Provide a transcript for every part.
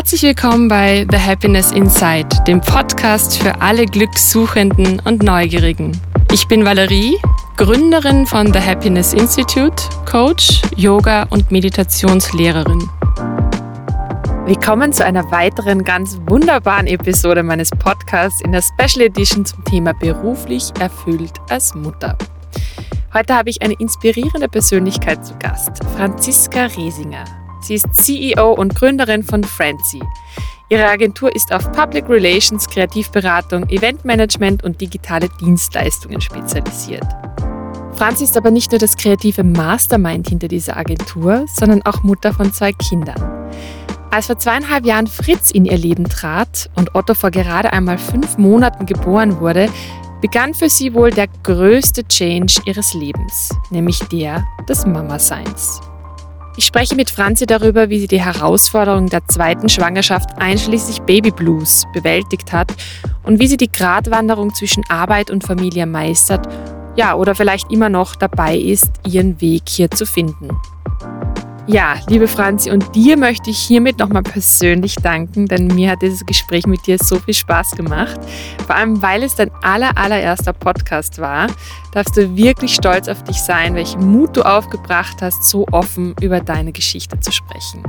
Herzlich willkommen bei The Happiness Inside, dem Podcast für alle Glückssuchenden und Neugierigen. Ich bin Valerie, Gründerin von The Happiness Institute, Coach, Yoga und Meditationslehrerin. Willkommen zu einer weiteren ganz wunderbaren Episode meines Podcasts in der Special Edition zum Thema beruflich erfüllt als Mutter. Heute habe ich eine inspirierende Persönlichkeit zu Gast, Franziska Resinger. Sie ist CEO und Gründerin von Frenzy. Ihre Agentur ist auf Public Relations, Kreativberatung, Eventmanagement und digitale Dienstleistungen spezialisiert. Franzi ist aber nicht nur das kreative Mastermind hinter dieser Agentur, sondern auch Mutter von zwei Kindern. Als vor zweieinhalb Jahren Fritz in ihr Leben trat und Otto vor gerade einmal fünf Monaten geboren wurde, begann für sie wohl der größte Change ihres Lebens, nämlich der des Mama-Seins. Ich spreche mit Franzi darüber, wie sie die Herausforderungen der zweiten Schwangerschaft einschließlich Babyblues bewältigt hat und wie sie die Gratwanderung zwischen Arbeit und Familie meistert, ja, oder vielleicht immer noch dabei ist, ihren Weg hier zu finden. Ja, liebe Franzi, und dir möchte ich hiermit nochmal persönlich danken, denn mir hat dieses Gespräch mit dir so viel Spaß gemacht. Vor allem, weil es dein aller, allererster Podcast war, darfst du wirklich stolz auf dich sein, welchen Mut du aufgebracht hast, so offen über deine Geschichte zu sprechen.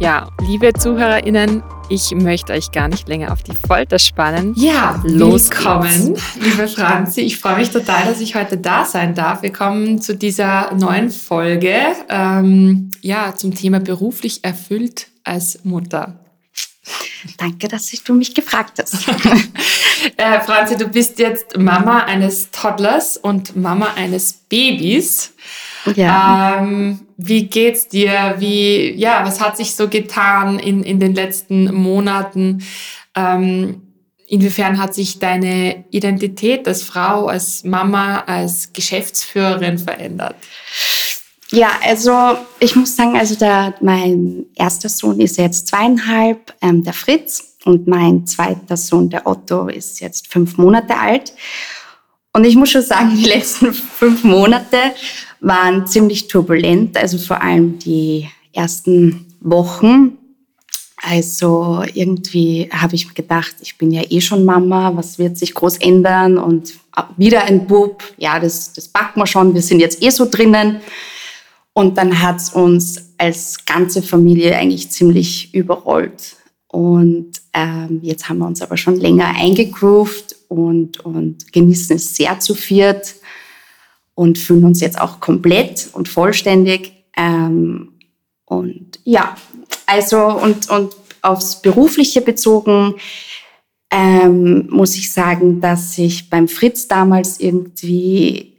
Ja, liebe ZuhörerInnen, ich möchte euch gar nicht länger auf die Folter spannen. Ja, los willkommen, liebe Franzi. Ich freue mich total, dass ich heute da sein darf. Wir kommen zu dieser neuen Folge, ähm, ja, zum Thema beruflich erfüllt als Mutter. Danke, dass du mich gefragt hast. äh, Franzi, du bist jetzt Mama eines Toddlers und Mama eines Babys. Ja. Ähm, wie geht's dir? Wie, ja, was hat sich so getan in, in den letzten Monaten? Ähm, inwiefern hat sich deine Identität als Frau, als Mama, als Geschäftsführerin verändert? Ja, also ich muss sagen, also der, mein erster Sohn ist jetzt zweieinhalb, ähm, der Fritz, und mein zweiter Sohn, der Otto, ist jetzt fünf Monate alt. Und ich muss schon sagen, die letzten fünf Monate waren ziemlich turbulent, also vor allem die ersten Wochen. Also irgendwie habe ich mir gedacht, ich bin ja eh schon Mama, was wird sich groß ändern und wieder ein Bub, ja, das, das packen wir schon, wir sind jetzt eh so drinnen. Und dann hat es uns als ganze Familie eigentlich ziemlich überrollt. Und ähm, jetzt haben wir uns aber schon länger eingegroovt und, und genießen es sehr zu viert und fühlen uns jetzt auch komplett und vollständig. Ähm, und ja, also und, und aufs Berufliche bezogen ähm, muss ich sagen, dass ich beim Fritz damals irgendwie,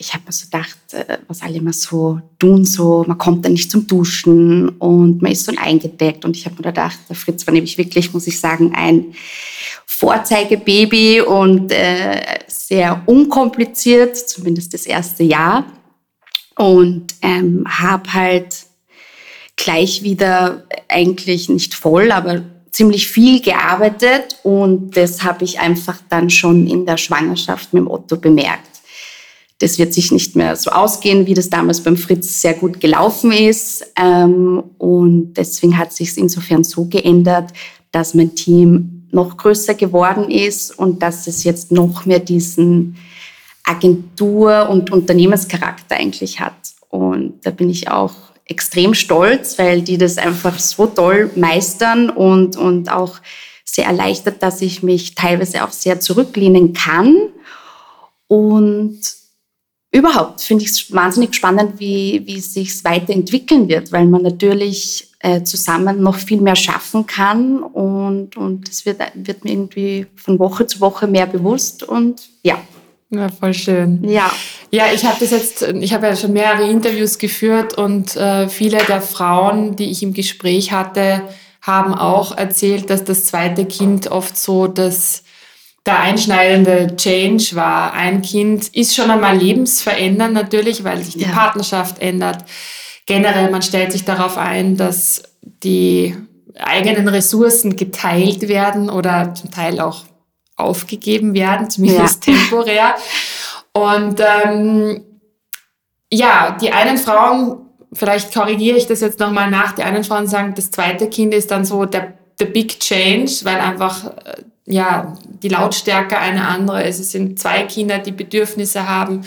ich habe mir so gedacht, äh, was alle immer so tun, so man kommt dann nicht zum Duschen und man ist so eingedeckt. Und ich habe mir gedacht, der Fritz war nämlich wirklich, muss ich sagen, ein Vorzeigebaby und äh, sehr unkompliziert, zumindest das erste Jahr. Und ähm, habe halt gleich wieder eigentlich nicht voll, aber ziemlich viel gearbeitet und das habe ich einfach dann schon in der Schwangerschaft mit dem Otto bemerkt. Das wird sich nicht mehr so ausgehen, wie das damals beim Fritz sehr gut gelaufen ist. Ähm, und deswegen hat sich insofern so geändert, dass mein Team noch größer geworden ist und dass es jetzt noch mehr diesen Agentur- und Unternehmenscharakter eigentlich hat. Und da bin ich auch extrem stolz, weil die das einfach so toll meistern und, und auch sehr erleichtert, dass ich mich teilweise auch sehr zurücklehnen kann. Und überhaupt finde ich es wahnsinnig spannend, wie, wie es sich weiterentwickeln wird, weil man natürlich äh, zusammen noch viel mehr schaffen kann und, und es wird, wird mir irgendwie von Woche zu Woche mehr bewusst und ja. Ja, voll schön. Ja. Ja, ich habe das jetzt, ich habe ja schon mehrere Interviews geführt und äh, viele der Frauen, die ich im Gespräch hatte, haben auch erzählt, dass das zweite Kind oft so das der einschneidende Change war. Ein Kind ist schon einmal lebensverändernd natürlich, weil sich die ja. Partnerschaft ändert generell, man stellt sich darauf ein, dass die eigenen Ressourcen geteilt werden oder zum Teil auch aufgegeben werden, zumindest ja. temporär. Und ähm, ja, die einen Frauen, vielleicht korrigiere ich das jetzt nochmal nach, die einen Frauen sagen, das zweite Kind ist dann so der the big change, weil einfach äh, ja, die Lautstärke eine andere ist. Es sind zwei Kinder, die Bedürfnisse haben,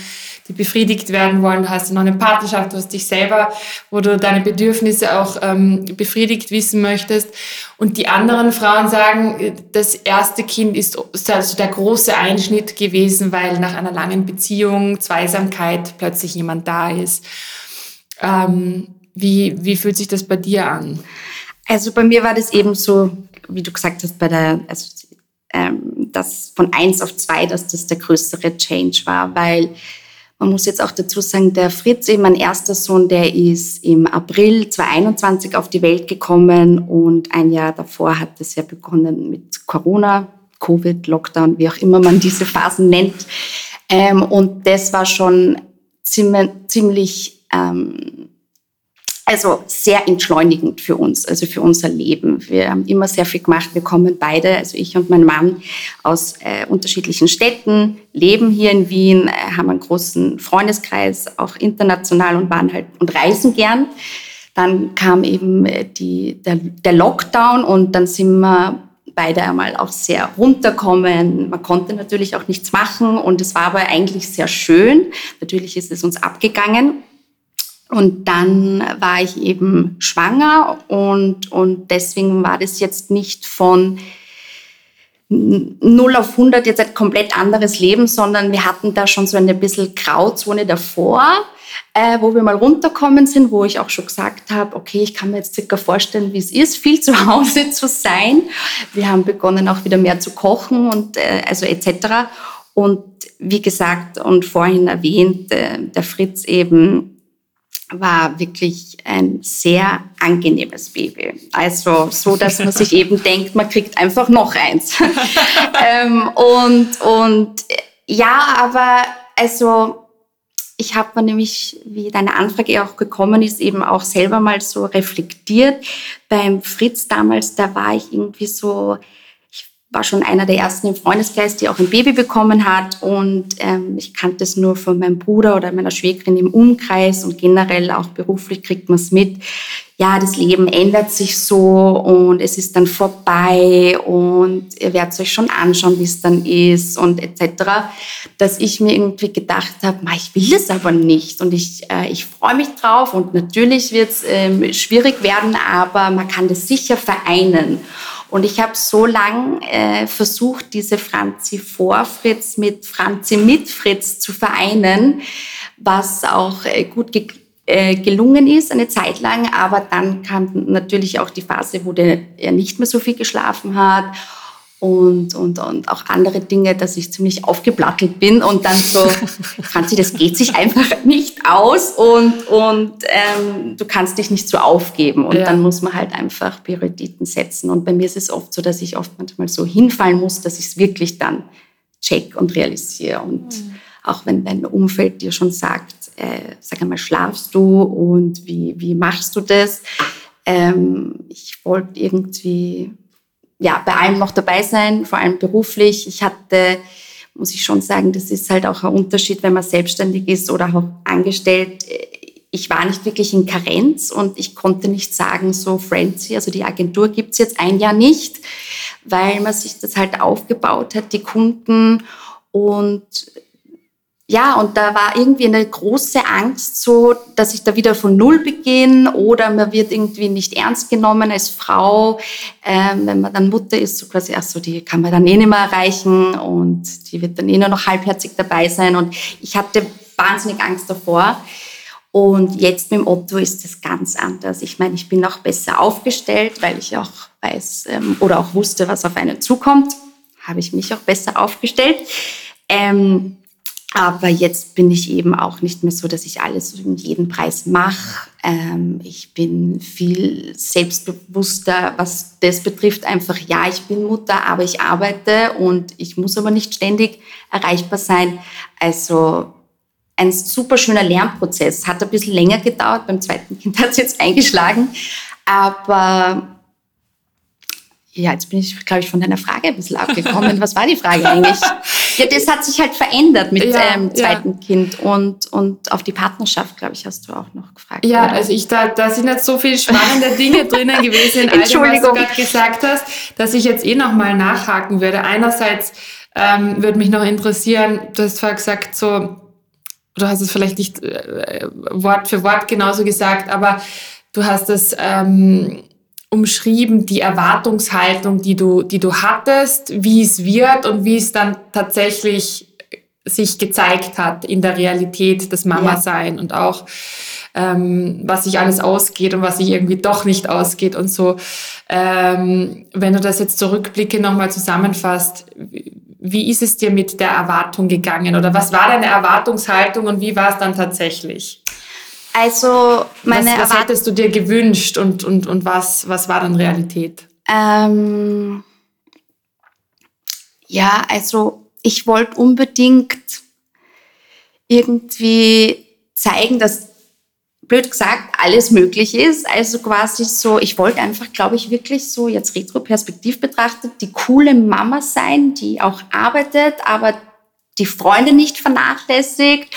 die befriedigt werden wollen. Du hast noch eine Partnerschaft, du hast dich selber, wo du deine Bedürfnisse auch ähm, befriedigt wissen möchtest. Und die anderen Frauen sagen, das erste Kind ist also der große Einschnitt gewesen, weil nach einer langen Beziehung, Zweisamkeit plötzlich jemand da ist. Ähm, wie, wie fühlt sich das bei dir an? Also bei mir war das eben so, wie du gesagt hast, bei der, also ähm, das von eins auf zwei, dass das der größere Change war, weil man muss jetzt auch dazu sagen, der Fritz, eben mein erster Sohn, der ist im April 2021 auf die Welt gekommen und ein Jahr davor hat es ja begonnen mit Corona, Covid, Lockdown, wie auch immer man diese Phasen nennt. Ähm, und das war schon ziemlich, ziemlich ähm, also sehr entschleunigend für uns, also für unser Leben. Wir haben immer sehr viel gemacht. Wir kommen beide, also ich und mein Mann, aus äh, unterschiedlichen Städten, leben hier in Wien, äh, haben einen großen Freundeskreis, auch international und waren halt und reisen gern. Dann kam eben äh, die, der, der Lockdown und dann sind wir beide einmal auch sehr runterkommen. Man konnte natürlich auch nichts machen und es war aber eigentlich sehr schön. Natürlich ist es uns abgegangen. Und dann war ich eben schwanger und, und deswegen war das jetzt nicht von 0 auf 100 jetzt ein komplett anderes Leben, sondern wir hatten da schon so eine bisschen Grauzone davor, äh, wo wir mal runterkommen sind, wo ich auch schon gesagt habe, okay, ich kann mir jetzt circa vorstellen, wie es ist, viel zu Hause zu sein. Wir haben begonnen auch wieder mehr zu kochen und äh, also etc. Und wie gesagt und vorhin erwähnt, äh, der Fritz eben war wirklich ein sehr angenehmes Baby. Also so, dass man sich eben denkt, man kriegt einfach noch eins. ähm, und, und ja, aber also ich habe mir nämlich, wie deine Anfrage auch gekommen ist, eben auch selber mal so reflektiert. Beim Fritz damals, da war ich irgendwie so, war schon einer der ersten im Freundeskreis, die auch ein Baby bekommen hat. Und ähm, ich kannte es nur von meinem Bruder oder meiner Schwägerin im Umkreis und generell auch beruflich kriegt man es mit. Ja, das Leben ändert sich so und es ist dann vorbei und ihr werdet euch schon anschauen, wie es dann ist und etc. Dass ich mir irgendwie gedacht habe, ich will es aber nicht und ich, äh, ich freue mich drauf und natürlich wird es ähm, schwierig werden, aber man kann das sicher vereinen. Und ich habe so lang äh, versucht, diese Franzi vor Fritz mit Franzi mit Fritz zu vereinen, was auch äh, gut ge äh, gelungen ist eine Zeit lang. Aber dann kam natürlich auch die Phase, wo der, er nicht mehr so viel geschlafen hat und, und, und auch andere Dinge, dass ich ziemlich aufgeplattelt bin und dann so, Franzi, das geht sich einfach nicht aus und, und ähm, du kannst dich nicht so aufgeben. Und ja. dann muss man halt einfach Prioritäten setzen. Und bei mir ist es oft so, dass ich oft manchmal so hinfallen muss, dass ich es wirklich dann check und realisiere. Und mhm. auch wenn dein Umfeld dir schon sagt, äh, sag einmal, schlafst du und wie, wie machst du das? Ähm, ich wollte irgendwie ja, bei allem noch dabei sein, vor allem beruflich. Ich hatte, muss ich schon sagen, das ist halt auch ein Unterschied, wenn man selbstständig ist oder auch angestellt. Ich war nicht wirklich in Karenz und ich konnte nicht sagen, so Frenzy, also die Agentur gibt's jetzt ein Jahr nicht, weil man sich das halt aufgebaut hat, die Kunden und ja, und da war irgendwie eine große Angst, so, dass ich da wieder von Null beginne oder man wird irgendwie nicht ernst genommen als Frau. Ähm, wenn man dann Mutter ist, so quasi, ach so, die kann man dann eh nicht mehr erreichen und die wird dann eh nur noch halbherzig dabei sein. Und ich hatte wahnsinnig Angst davor. Und jetzt mit dem Otto ist es ganz anders. Ich meine, ich bin auch besser aufgestellt, weil ich auch weiß ähm, oder auch wusste, was auf einen zukommt. Habe ich mich auch besser aufgestellt. Ähm, aber jetzt bin ich eben auch nicht mehr so, dass ich alles um jeden Preis mache. Ähm, ich bin viel selbstbewusster, was das betrifft. Einfach, ja, ich bin Mutter, aber ich arbeite und ich muss aber nicht ständig erreichbar sein. Also ein super schöner Lernprozess. Hat ein bisschen länger gedauert. Beim zweiten Kind hat es jetzt eingeschlagen. Aber Ja, jetzt bin ich, glaube ich, von deiner Frage ein bisschen abgekommen. Was war die Frage eigentlich? Ja, das hat sich halt verändert mit ja, ähm, zweiten ja. Kind und, und auf die Partnerschaft, glaube ich, hast du auch noch gefragt. Ja, oder? also ich da, da sind jetzt so viele spannende Dinge drinnen gewesen in all dem, was du gerade gesagt hast, dass ich jetzt eh nochmal nachhaken würde. Einerseits ähm, würde mich noch interessieren, du hast vorher gesagt, so, du hast es vielleicht nicht äh, Wort für Wort genauso gesagt, aber du hast es ähm, umschrieben, die Erwartungshaltung, die du, die du hattest, wie es wird und wie es dann tatsächlich sich gezeigt hat in der Realität des Mama-Sein ja. und auch ähm, was sich alles ausgeht und was sich irgendwie doch nicht ausgeht und so. Ähm, wenn du das jetzt zurückblicke nochmal zusammenfasst, wie ist es dir mit der Erwartung gegangen oder was war deine Erwartungshaltung und wie war es dann tatsächlich? Also meine was, was hättest du dir gewünscht und, und, und was, was war dann Realität? Ähm, ja, also ich wollte unbedingt irgendwie zeigen, dass blöd gesagt alles möglich ist. Also quasi so, ich wollte einfach, glaube ich, wirklich so jetzt retroperspektiv betrachtet, die coole Mama sein, die auch arbeitet, aber die Freunde nicht vernachlässigt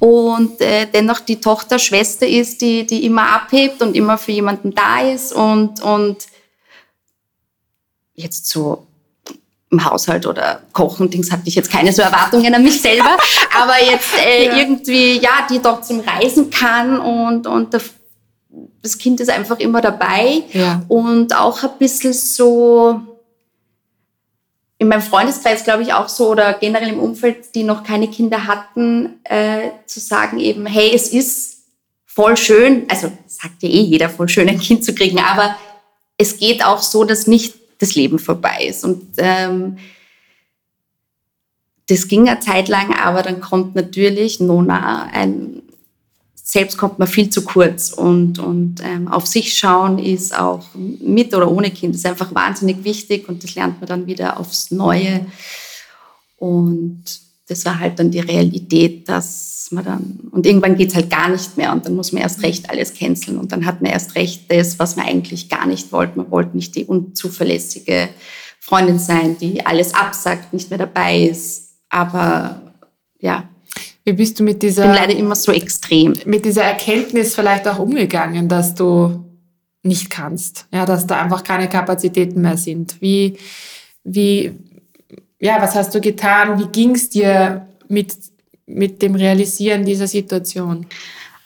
und äh, dennoch die Tochter Schwester ist, die, die immer abhebt und immer für jemanden da ist und, und jetzt so im Haushalt oder Kochen, Dings hatte ich jetzt keine so Erwartungen an mich selber, aber jetzt äh, ja. irgendwie, ja, die trotzdem reisen kann und, und das Kind ist einfach immer dabei ja. und auch ein bisschen so, in meinem Freundeskreis, glaube ich, auch so oder generell im Umfeld, die noch keine Kinder hatten, äh, zu sagen eben, hey, es ist voll schön, also sagt ja eh jeder voll schön, ein Kind zu kriegen, aber es geht auch so, dass nicht das Leben vorbei ist. Und ähm, das ging eine Zeit lang, aber dann kommt natürlich Nona ein selbst kommt man viel zu kurz und, und ähm, auf sich schauen ist auch mit oder ohne Kind ist einfach wahnsinnig wichtig und das lernt man dann wieder aufs Neue. Und das war halt dann die Realität, dass man dann, und irgendwann geht es halt gar nicht mehr und dann muss man erst recht alles canceln und dann hat man erst recht das, was man eigentlich gar nicht wollte. Man wollte nicht die unzuverlässige Freundin sein, die alles absagt, nicht mehr dabei ist. Aber ja, wie bist du mit dieser. Ich bin leider immer so extrem. Mit dieser Erkenntnis vielleicht auch umgegangen, dass du nicht kannst. Ja, dass da einfach keine Kapazitäten mehr sind. Wie, wie, ja, was hast du getan? Wie ging es dir mit, mit dem Realisieren dieser Situation?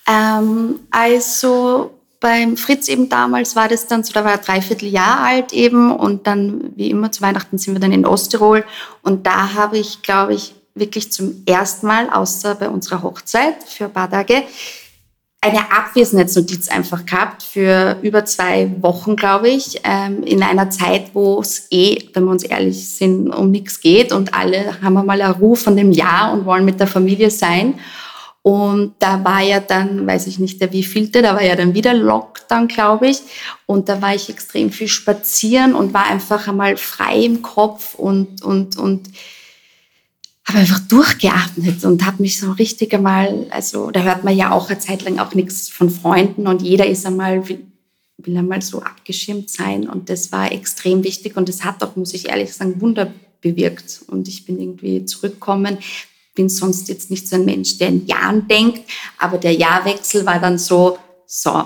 Ähm, also beim Fritz eben damals war das dann so, da war er dreiviertel Jahr alt eben und dann, wie immer, zu Weihnachten sind wir dann in Osttirol und da habe ich, glaube ich, wirklich zum ersten Mal, außer bei unserer Hochzeit für ein paar Tage, eine Abwesenheitsnotiz einfach gehabt für über zwei Wochen, glaube ich, ähm, in einer Zeit, wo es eh, wenn wir uns ehrlich sind, um nichts geht und alle haben einmal einen Ruf von dem Jahr und wollen mit der Familie sein. Und da war ja dann, weiß ich nicht, der wievielte, da war ja dann wieder Lockdown, glaube ich. Und da war ich extrem viel spazieren und war einfach einmal frei im Kopf und, und, und habe einfach durchgeatmet und habe mich so richtig einmal, also da hört man ja auch eine Zeit lang auch nichts von Freunden und jeder ist einmal, will, will einmal so abgeschirmt sein und das war extrem wichtig und das hat auch, muss ich ehrlich sagen, Wunder bewirkt und ich bin irgendwie zurückgekommen, bin sonst jetzt nicht so ein Mensch, der in Jahren denkt, aber der Jahrwechsel war dann so, so,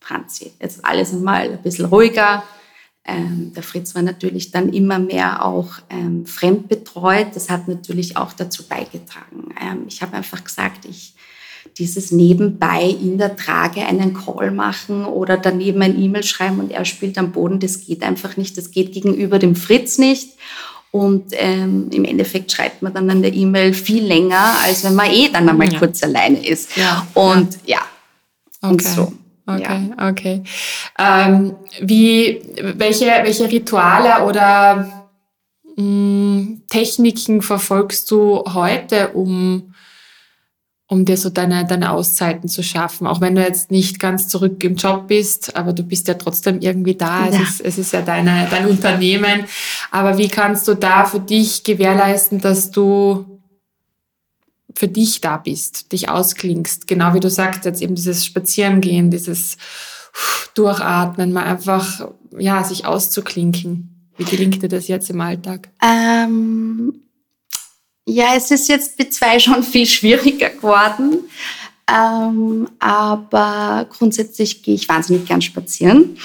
Franzi, jetzt alles einmal ein bisschen ruhiger, ähm, der Fritz war natürlich dann immer mehr auch ähm, fremdbetreut. Das hat natürlich auch dazu beigetragen. Ähm, ich habe einfach gesagt, ich dieses nebenbei in der Trage einen Call machen oder daneben ein E-Mail schreiben und er spielt am Boden, das geht einfach nicht. Das geht gegenüber dem Fritz nicht. Und ähm, im Endeffekt schreibt man dann an der E-Mail viel länger, als wenn man eh dann einmal ja. kurz alleine ist. Ja. Und ja. Okay. und so. Okay, ja. okay. Ähm, wie, welche, welche Rituale oder mh, mm, Techniken verfolgst du heute, um, um dir so deine, deine Auszeiten zu schaffen? Auch wenn du jetzt nicht ganz zurück im Job bist, aber du bist ja trotzdem irgendwie da. Ja. Es, ist, es ist ja deine, dein Unternehmen. Aber wie kannst du da für dich gewährleisten, dass du für dich da bist, dich ausklingst. Genau wie du sagst, jetzt eben dieses Spazierengehen, dieses Durchatmen, mal einfach, ja, sich auszuklinken. Wie gelingt dir das jetzt im Alltag? Ähm, ja, es ist jetzt mit zwei schon viel schwieriger geworden. Ähm, aber grundsätzlich gehe ich wahnsinnig gern spazieren.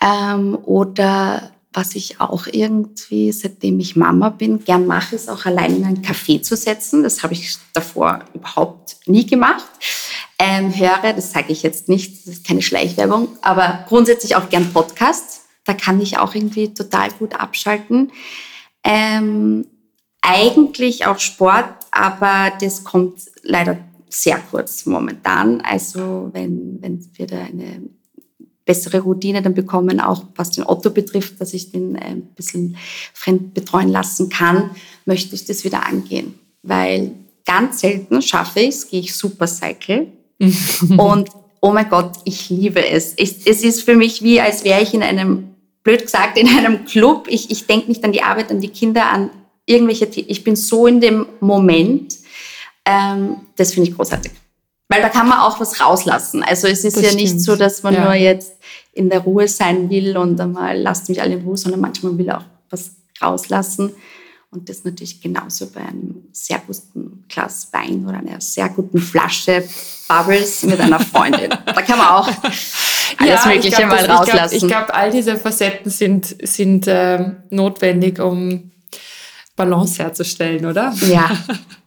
Ähm, oder was ich auch irgendwie, seitdem ich Mama bin, gern mache, ist auch allein in einen Café zu setzen. Das habe ich davor überhaupt nie gemacht. Ähm, höre, das sage ich jetzt nicht, das ist keine Schleichwerbung, aber grundsätzlich auch gern Podcasts. Da kann ich auch irgendwie total gut abschalten. Ähm, eigentlich auch Sport, aber das kommt leider sehr kurz momentan. Also wenn, wenn wir da eine bessere Routine dann bekommen, auch was den Otto betrifft, dass ich den äh, ein bisschen fremd betreuen lassen kann, möchte ich das wieder angehen. Weil ganz selten schaffe ich es, gehe ich Supercycle. und oh mein Gott, ich liebe es. Ich, es ist für mich wie, als wäre ich in einem, blöd gesagt, in einem Club. Ich, ich denke nicht an die Arbeit, an die Kinder, an irgendwelche, ich bin so in dem Moment. Ähm, das finde ich großartig. Weil da kann man auch was rauslassen. Also es ist das ja stimmt. nicht so, dass man ja. nur jetzt in der Ruhe sein will und einmal lasst mich alle in Ruhe, sondern manchmal will auch was rauslassen. Und das natürlich genauso bei einem sehr guten Glas Wein oder einer sehr guten Flasche Bubbles mit einer Freundin. da kann man auch alles ja, Mögliche glaub, mal rauslassen. Ich glaube, glaub, all diese Facetten sind, sind äh, notwendig, um Balance herzustellen, oder? Ja,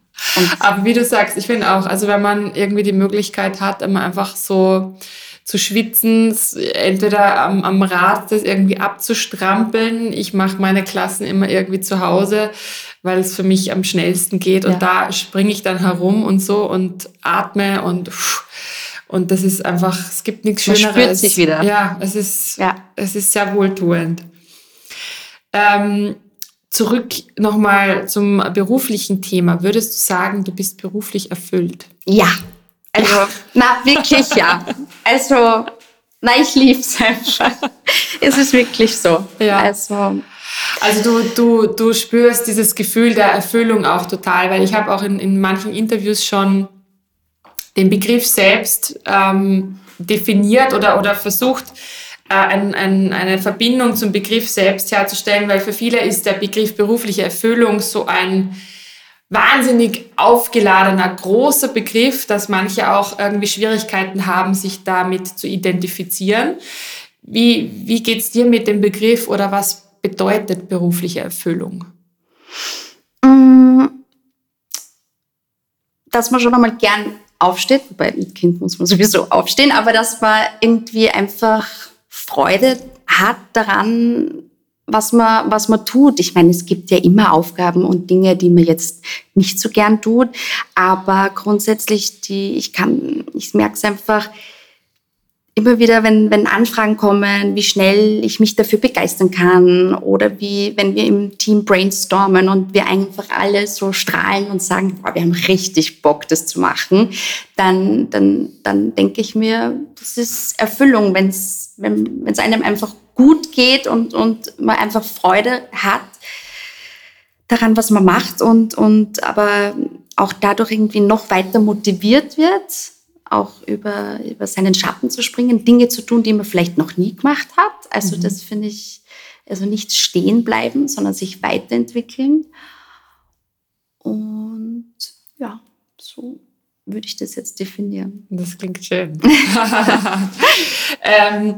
Aber wie du sagst, ich finde auch, also wenn man irgendwie die Möglichkeit hat, immer einfach so zu schwitzen, entweder am, am Rad das irgendwie abzustrampeln. Ich mache meine Klassen immer irgendwie zu Hause, weil es für mich am schnellsten geht. Und da springe ich dann herum und so und atme und und das ist einfach, es gibt nichts Schöneres. Man spürt sich wieder. Ja, es ist, ja. es ist sehr wohltuend. Ähm, Zurück nochmal zum beruflichen Thema. Würdest du sagen, du bist beruflich erfüllt? Ja. Also, ja. na, wirklich ja. Also, na, ich liebe es einfach. es ist wirklich so. Ja. Also, also du, du, du spürst dieses Gefühl der Erfüllung auch total, weil ich habe auch in, in manchen Interviews schon den Begriff selbst ähm, definiert oder, oder versucht, ein, ein, eine Verbindung zum Begriff selbst herzustellen, weil für viele ist der Begriff berufliche Erfüllung so ein wahnsinnig aufgeladener, großer Begriff, dass manche auch irgendwie Schwierigkeiten haben, sich damit zu identifizieren. Wie, wie geht es dir mit dem Begriff oder was bedeutet berufliche Erfüllung? Mm, dass man schon einmal gern aufsteht, wobei mit Kind muss man sowieso aufstehen, aber dass man irgendwie einfach Freude hat daran, was man, was man tut. Ich meine, es gibt ja immer Aufgaben und Dinge, die man jetzt nicht so gern tut, aber grundsätzlich, die, ich kann, ich merke es einfach, immer wieder, wenn, wenn Anfragen kommen, wie schnell ich mich dafür begeistern kann oder wie, wenn wir im Team brainstormen und wir einfach alle so strahlen und sagen, boah, wir haben richtig Bock, das zu machen, dann, dann, dann denke ich mir, das ist Erfüllung, wenn's, wenn es einem einfach gut geht und, und man einfach Freude hat daran, was man macht und, und aber auch dadurch irgendwie noch weiter motiviert wird auch über, über seinen Schatten zu springen, Dinge zu tun, die man vielleicht noch nie gemacht hat. Also mhm. das finde ich, also nicht stehen bleiben, sondern sich weiterentwickeln. Und ja, so würde ich das jetzt definieren. Das klingt schön. ähm,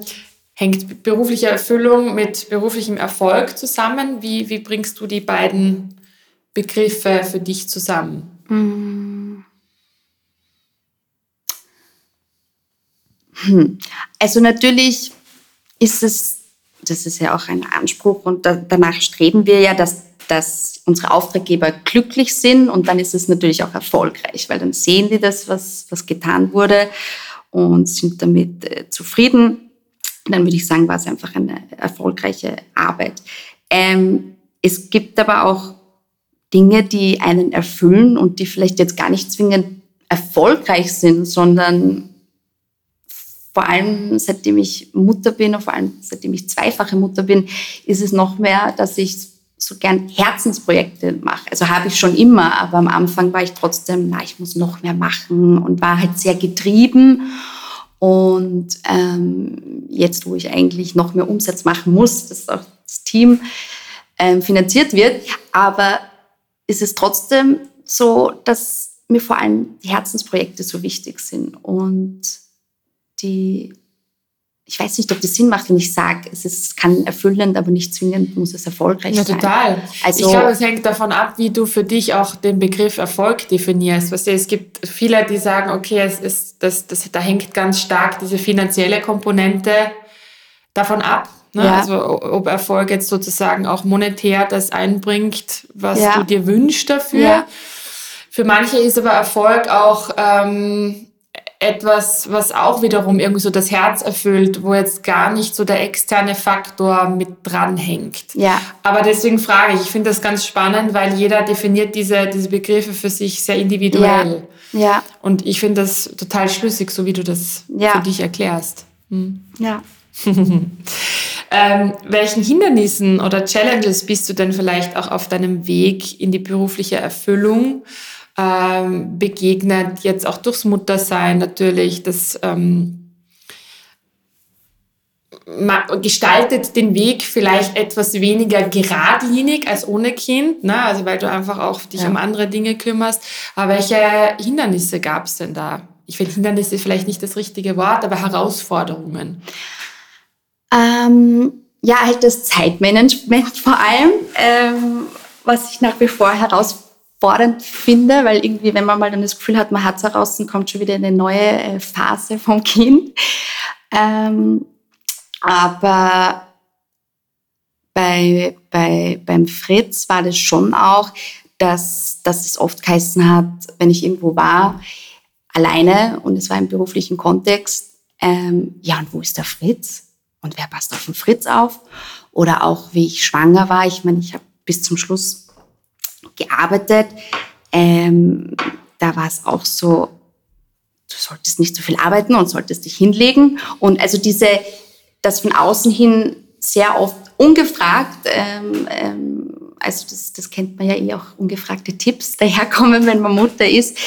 hängt berufliche Erfüllung mit beruflichem Erfolg zusammen? Wie, wie bringst du die beiden Begriffe für dich zusammen? Mhm. Hm. Also natürlich ist es, das ist ja auch ein Anspruch und da, danach streben wir ja, dass, dass unsere Auftraggeber glücklich sind und dann ist es natürlich auch erfolgreich, weil dann sehen die das, was, was getan wurde und sind damit äh, zufrieden. Dann würde ich sagen, war es einfach eine erfolgreiche Arbeit. Ähm, es gibt aber auch Dinge, die einen erfüllen und die vielleicht jetzt gar nicht zwingend erfolgreich sind, sondern vor allem seitdem ich Mutter bin und vor allem seitdem ich zweifache Mutter bin, ist es noch mehr, dass ich so gern Herzensprojekte mache. Also habe ich schon immer, aber am Anfang war ich trotzdem, na, ich muss noch mehr machen und war halt sehr getrieben. Und ähm, jetzt, wo ich eigentlich noch mehr Umsatz machen muss, das ist auch das Team, ähm, finanziert wird. Aber ist es trotzdem so, dass mir vor allem Herzensprojekte so wichtig sind und die ich weiß nicht, ob das Sinn macht, wenn ich sage, es ist, kann erfüllend, aber nicht zwingend muss es erfolgreich ja, sein. Ja, total. Also, ich glaube, es hängt davon ab, wie du für dich auch den Begriff Erfolg definierst. Weißt du, es gibt viele, die sagen, okay, es ist, das, das, da hängt ganz stark diese finanzielle Komponente davon ab. Ne? Ja. Also ob Erfolg jetzt sozusagen auch monetär das einbringt, was ja. du dir wünschst dafür. Ja. Für manche ist aber Erfolg auch ähm, etwas, was auch wiederum irgendwie so das Herz erfüllt, wo jetzt gar nicht so der externe Faktor mit dranhängt. Ja. Aber deswegen frage ich, ich finde das ganz spannend, weil jeder definiert diese, diese Begriffe für sich sehr individuell. Ja. ja. Und ich finde das total schlüssig, so wie du das ja. für dich erklärst. Hm. Ja. ähm, welchen Hindernissen oder Challenges bist du denn vielleicht auch auf deinem Weg in die berufliche Erfüllung? Ähm, begegnet, jetzt auch durchs Muttersein natürlich, das ähm, gestaltet den Weg vielleicht etwas weniger geradlinig als ohne Kind, ne? also weil du einfach auch dich ja. um andere Dinge kümmerst. Aber welche Hindernisse gab es denn da? Ich finde Hindernisse vielleicht nicht das richtige Wort, aber Herausforderungen. Ähm, ja, halt das Zeitmanagement vor allem, ähm, was ich nach wie vor herausfordere fordernd finde, weil irgendwie, wenn man mal dann das Gefühl hat, man hat es heraus, kommt schon wieder eine neue äh, Phase vom Kind. Ähm, aber bei, bei, beim Fritz war das schon auch, dass, dass es oft geheißen hat, wenn ich irgendwo war, alleine und es war im beruflichen Kontext, ähm, ja, und wo ist der Fritz? Und wer passt auf den Fritz auf? Oder auch, wie ich schwanger war. Ich meine, ich habe bis zum Schluss gearbeitet. Ähm, da war es auch so, du solltest nicht so viel arbeiten und solltest dich hinlegen. Und also diese, das von außen hin sehr oft ungefragt, ähm, ähm, also das, das kennt man ja eh auch ungefragte Tipps daherkommen, wenn man Mutter ist,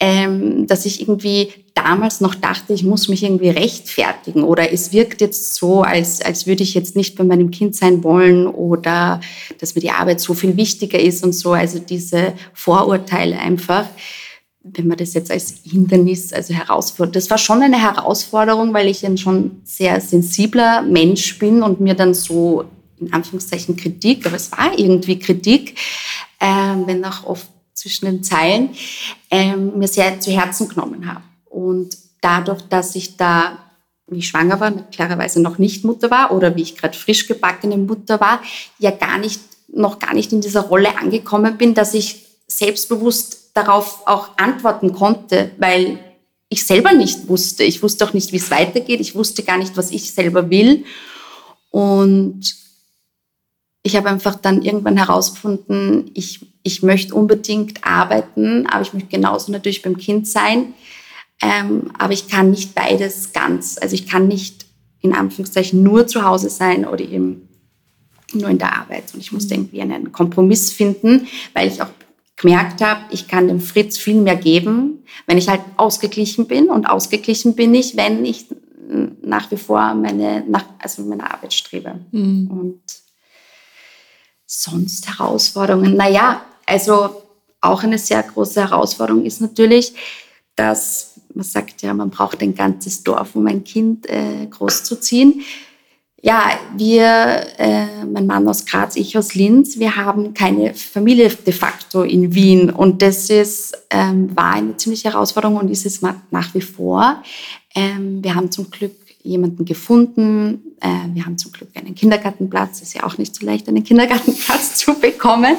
ähm, dass ich irgendwie damals noch dachte, ich muss mich irgendwie rechtfertigen oder es wirkt jetzt so, als, als würde ich jetzt nicht bei meinem Kind sein wollen oder dass mir die Arbeit so viel wichtiger ist und so. Also diese Vorurteile einfach, wenn man das jetzt als Hindernis, also herausfordert. Das war schon eine Herausforderung, weil ich ein schon sehr sensibler Mensch bin und mir dann so in Anführungszeichen Kritik, aber es war irgendwie Kritik, äh, wenn auch oft zwischen den Zeilen, äh, mir sehr zu Herzen genommen habe. Und dadurch, dass ich da, wie ich schwanger war, klarerweise noch nicht Mutter war oder wie ich gerade frisch gebackene Mutter war, ja gar nicht, noch gar nicht in dieser Rolle angekommen bin, dass ich selbstbewusst darauf auch antworten konnte, weil ich selber nicht wusste. Ich wusste auch nicht, wie es weitergeht. Ich wusste gar nicht, was ich selber will. Und ich habe einfach dann irgendwann herausgefunden, ich, ich möchte unbedingt arbeiten, aber ich möchte genauso natürlich beim Kind sein. Ähm, aber ich kann nicht beides ganz. Also ich kann nicht in Anführungszeichen nur zu Hause sein oder eben nur in der Arbeit. Und ich musste mhm. irgendwie einen Kompromiss finden, weil ich auch gemerkt habe, ich kann dem Fritz viel mehr geben, wenn ich halt ausgeglichen bin. Und ausgeglichen bin ich, wenn ich nach wie vor meine, nach, also meine Arbeit strebe. Mhm. Und sonst Herausforderungen? Naja, also auch eine sehr große Herausforderung ist natürlich, dass man sagt ja, man braucht ein ganzes Dorf, um ein Kind äh, großzuziehen. Ja, wir, äh, mein Mann aus Graz, ich aus Linz, wir haben keine Familie de facto in Wien. Und das ist, ähm, war eine ziemliche Herausforderung und ist es nach wie vor. Ähm, wir haben zum Glück jemanden gefunden. Äh, wir haben zum Glück einen Kindergartenplatz. Ist ja auch nicht so leicht, einen Kindergartenplatz zu bekommen.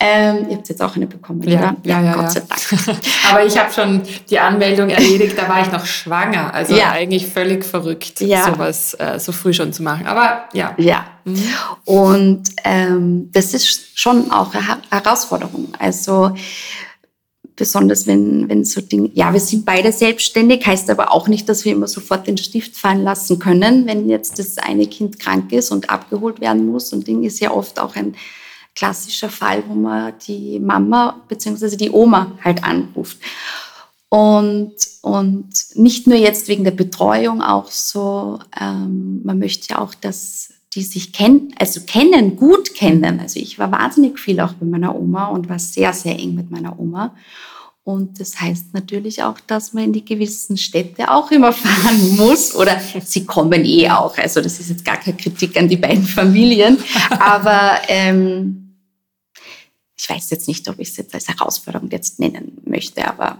Ähm, ihr habt jetzt auch eine bekommen, ja, oder? Ja, ja, Gott sei Dank. Aber ich habe schon die Anmeldung erledigt, da war ich noch schwanger. Also ja. eigentlich völlig verrückt, ja. sowas äh, so früh schon zu machen. Aber ja. Ja. Mhm. Und ähm, das ist schon auch eine Herausforderung. Also besonders wenn, wenn so Dinge, ja, wir sind beide selbstständig, heißt aber auch nicht, dass wir immer sofort den Stift fallen lassen können, wenn jetzt das eine Kind krank ist und abgeholt werden muss. Und Ding ist ja oft auch ein klassischer Fall, wo man die Mama bzw. die Oma halt anruft. Und, und nicht nur jetzt wegen der Betreuung, auch so, ähm, man möchte ja auch, dass die sich kennen, also kennen, gut kennen. Also ich war wahnsinnig viel auch bei meiner Oma und war sehr, sehr eng mit meiner Oma. Und das heißt natürlich auch, dass man in die gewissen Städte auch immer fahren muss. Oder sie kommen eh auch. Also das ist jetzt gar keine Kritik an die beiden Familien. Aber ähm, ich weiß jetzt nicht, ob ich es jetzt als Herausforderung jetzt nennen möchte, aber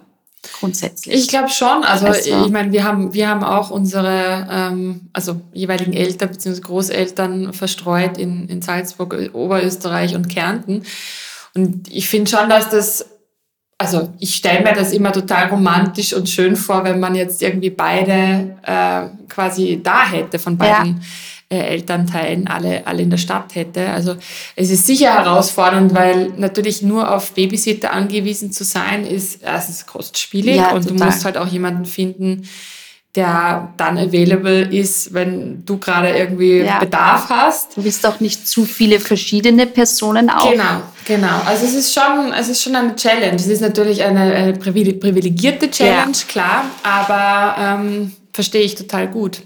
grundsätzlich. Ich glaube schon. Also, also, ich meine, wir haben, wir haben auch unsere ähm, also jeweiligen Eltern bzw. Großeltern verstreut in, in Salzburg, Oberösterreich und Kärnten. Und ich finde schon, dass das also ich stelle mir das immer total romantisch und schön vor, wenn man jetzt irgendwie beide äh, quasi da hätte von beiden ja. Äh, Elternteilen, alle, alle in der Stadt hätte. Also es ist sicher herausfordernd, weil natürlich nur auf Babysitter angewiesen zu sein, ist erstens kostspielig ja, und total. du musst halt auch jemanden finden, der dann available ist, wenn du gerade irgendwie ja. Bedarf hast. Du bist auch nicht zu viele verschiedene Personen auch. Genau, genau. Also es ist schon, es ist schon eine Challenge. Es ist natürlich eine, eine privilegierte Challenge, ja. klar, aber ähm, verstehe ich total gut.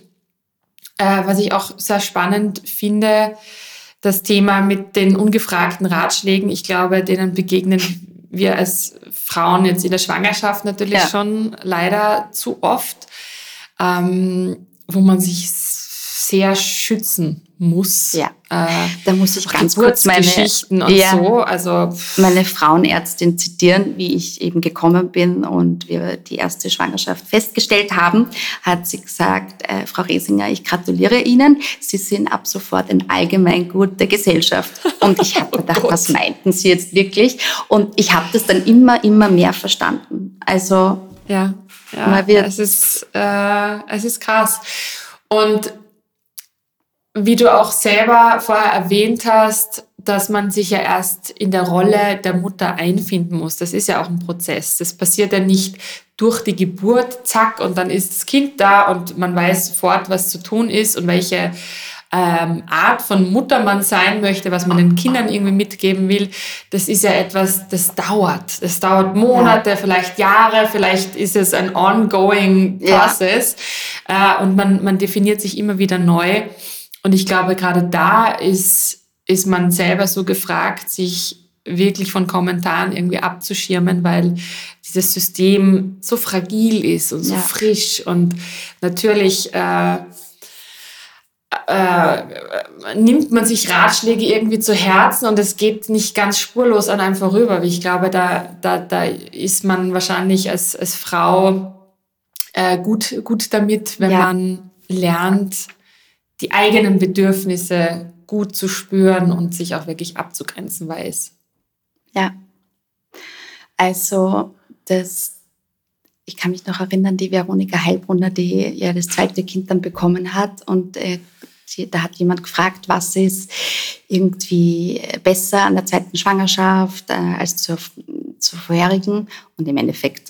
Äh, was ich auch sehr spannend finde, das Thema mit den ungefragten Ratschlägen. Ich glaube, denen begegnen wir als Frauen jetzt in der Schwangerschaft natürlich ja. schon leider zu oft ähm, wo man sich sehr schützen muss. Ja, äh, da muss ich ganz kurz meine Geschichten und ja, so. Also meine Frauenärztin zitieren, wie ich eben gekommen bin und wir die erste Schwangerschaft festgestellt haben, hat sie gesagt: äh, Frau Resinger, ich gratuliere Ihnen. Sie sind ab sofort ein Allgemeingut der Gesellschaft. Und ich habe oh gedacht, oh was meinten Sie jetzt wirklich? Und ich habe das dann immer, immer mehr verstanden. Also ja. Ja, es ist, äh, es ist krass. Und wie du auch selber vorher erwähnt hast, dass man sich ja erst in der Rolle der Mutter einfinden muss. Das ist ja auch ein Prozess. Das passiert ja nicht durch die Geburt, zack, und dann ist das Kind da und man weiß sofort, was zu tun ist und welche ähm, Art von Mutter man sein möchte, was man den Kindern irgendwie mitgeben will, das ist ja etwas, das dauert. Das dauert Monate, ja. vielleicht Jahre, vielleicht ist es ein ongoing process ja. äh, und man, man definiert sich immer wieder neu. Und ich glaube, gerade da ist, ist man selber so gefragt, sich wirklich von Kommentaren irgendwie abzuschirmen, weil dieses System so fragil ist und so ja. frisch und natürlich äh, äh, nimmt man sich Ratschläge irgendwie zu Herzen und es geht nicht ganz spurlos an einem vorüber. Ich glaube, da, da, da ist man wahrscheinlich als, als Frau äh, gut, gut damit, wenn ja. man lernt, die eigenen Bedürfnisse gut zu spüren und sich auch wirklich abzugrenzen weiß. Ja, also das ich kann mich noch erinnern, die Veronika Heilbrunner, die ja das zweite Kind dann bekommen hat und äh, da hat jemand gefragt, was ist irgendwie besser an der zweiten Schwangerschaft äh, als zur, zur vorherigen. Und im Endeffekt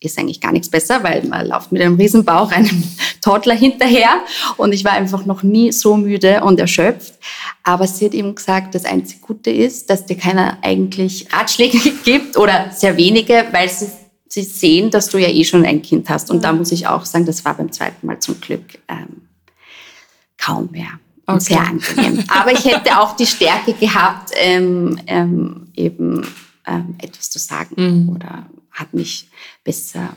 ist eigentlich gar nichts besser, weil man läuft mit einem Riesenbauch einem Toddler hinterher und ich war einfach noch nie so müde und erschöpft. Aber sie hat eben gesagt, das einzige Gute ist, dass dir keiner eigentlich Ratschläge gibt oder sehr wenige, weil sie, sie sehen, dass du ja eh schon ein Kind hast. Und da muss ich auch sagen, das war beim zweiten Mal zum Glück ähm, kaum mehr. Okay. Sehr angenehm. Aber ich hätte auch die Stärke gehabt, ähm, ähm, eben ähm, etwas zu sagen mhm. oder hat mich besser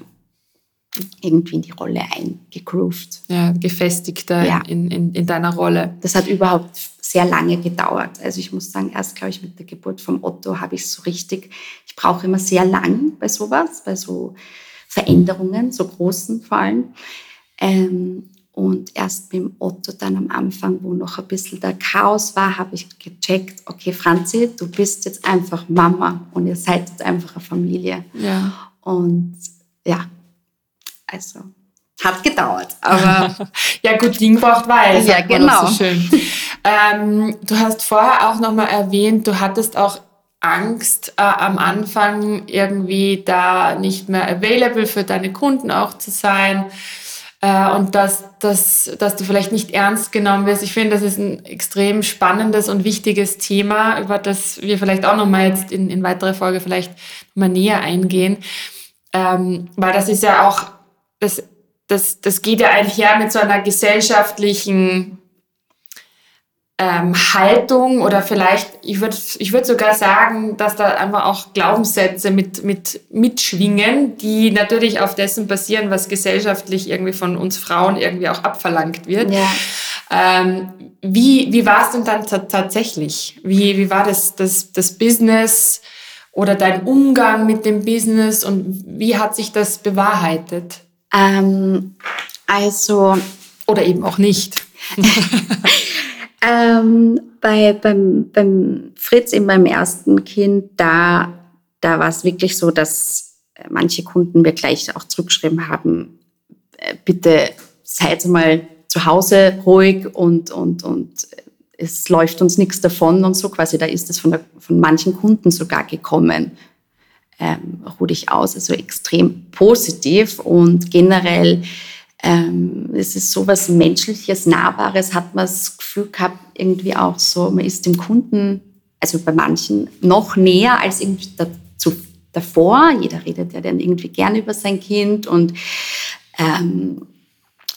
irgendwie in die Rolle eingegroovt. Ja, gefestigter ja. In, in, in deiner Rolle. Das hat überhaupt sehr lange gedauert. Also ich muss sagen, erst glaube ich mit der Geburt vom Otto habe ich so richtig, ich brauche immer sehr lang bei sowas, bei so Veränderungen, so großen vor allem. Ähm, und erst mit dem Otto dann am Anfang, wo noch ein bisschen der Chaos war, habe ich gecheckt, okay, Franzi, du bist jetzt einfach Mama und ihr seid jetzt einfach eine Familie. Ja. Und ja, also hat gedauert, aber ja gut, Ding braucht Weiß. Ja, genau. So schön. ähm, du hast vorher auch noch mal erwähnt, du hattest auch Angst äh, am Anfang irgendwie da nicht mehr available für deine Kunden auch zu sein äh, und dass, dass, dass du vielleicht nicht ernst genommen wirst. Ich finde, das ist ein extrem spannendes und wichtiges Thema, über das wir vielleicht auch nochmal jetzt in, in weitere Folge vielleicht mal näher eingehen. Ähm, weil das ist ja auch, das, das, das geht ja einher mit so einer gesellschaftlichen, ähm, Haltung oder vielleicht, ich würde ich würd sogar sagen, dass da einfach auch Glaubenssätze mit, mit mitschwingen, die natürlich auf dessen basieren, was gesellschaftlich irgendwie von uns Frauen irgendwie auch abverlangt wird. Ja. Ähm, wie wie war es denn dann tatsächlich? Wie, wie war das, das, das Business oder dein Umgang mit dem Business und wie hat sich das bewahrheitet? Ähm, also. Oder eben auch nicht. ähm, bei, beim, beim Fritz, in meinem ersten Kind, da, da war es wirklich so, dass manche Kunden mir gleich auch zurückgeschrieben haben, äh, bitte seid mal zu Hause ruhig und, und, und es läuft uns nichts davon und so quasi. Da ist es von, von manchen Kunden sogar gekommen. Ähm, ruh dich aus, also extrem positiv und generell ähm, es ist so was Menschliches, Nahbares, hat man das Gefühl gehabt, irgendwie auch so, man ist dem Kunden, also bei manchen, noch näher als irgendwie dazu, davor. Jeder redet ja dann irgendwie gern über sein Kind und ähm,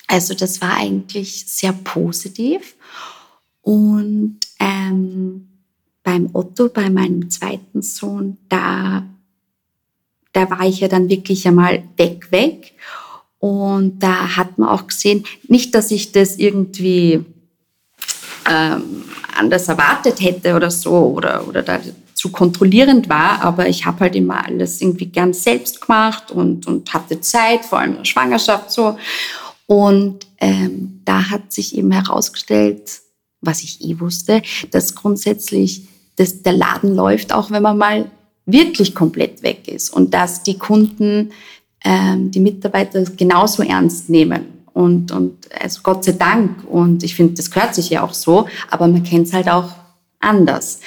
also das war eigentlich sehr positiv. Und ähm, beim Otto, bei meinem zweiten Sohn, da, da war ich ja dann wirklich einmal weg, weg. Und da hat man auch gesehen, nicht, dass ich das irgendwie ähm, anders erwartet hätte oder so oder, oder da zu kontrollierend war, aber ich habe halt immer alles irgendwie gern selbst gemacht und, und hatte Zeit, vor allem in der Schwangerschaft so. Und ähm, da hat sich eben herausgestellt, was ich eh wusste, dass grundsätzlich dass der Laden läuft, auch wenn man mal wirklich komplett weg ist und dass die Kunden, ähm, die Mitarbeiter genauso ernst nehmen. Und, und also Gott sei Dank. Und ich finde, das gehört sich ja auch so, aber man kennt es halt auch anders.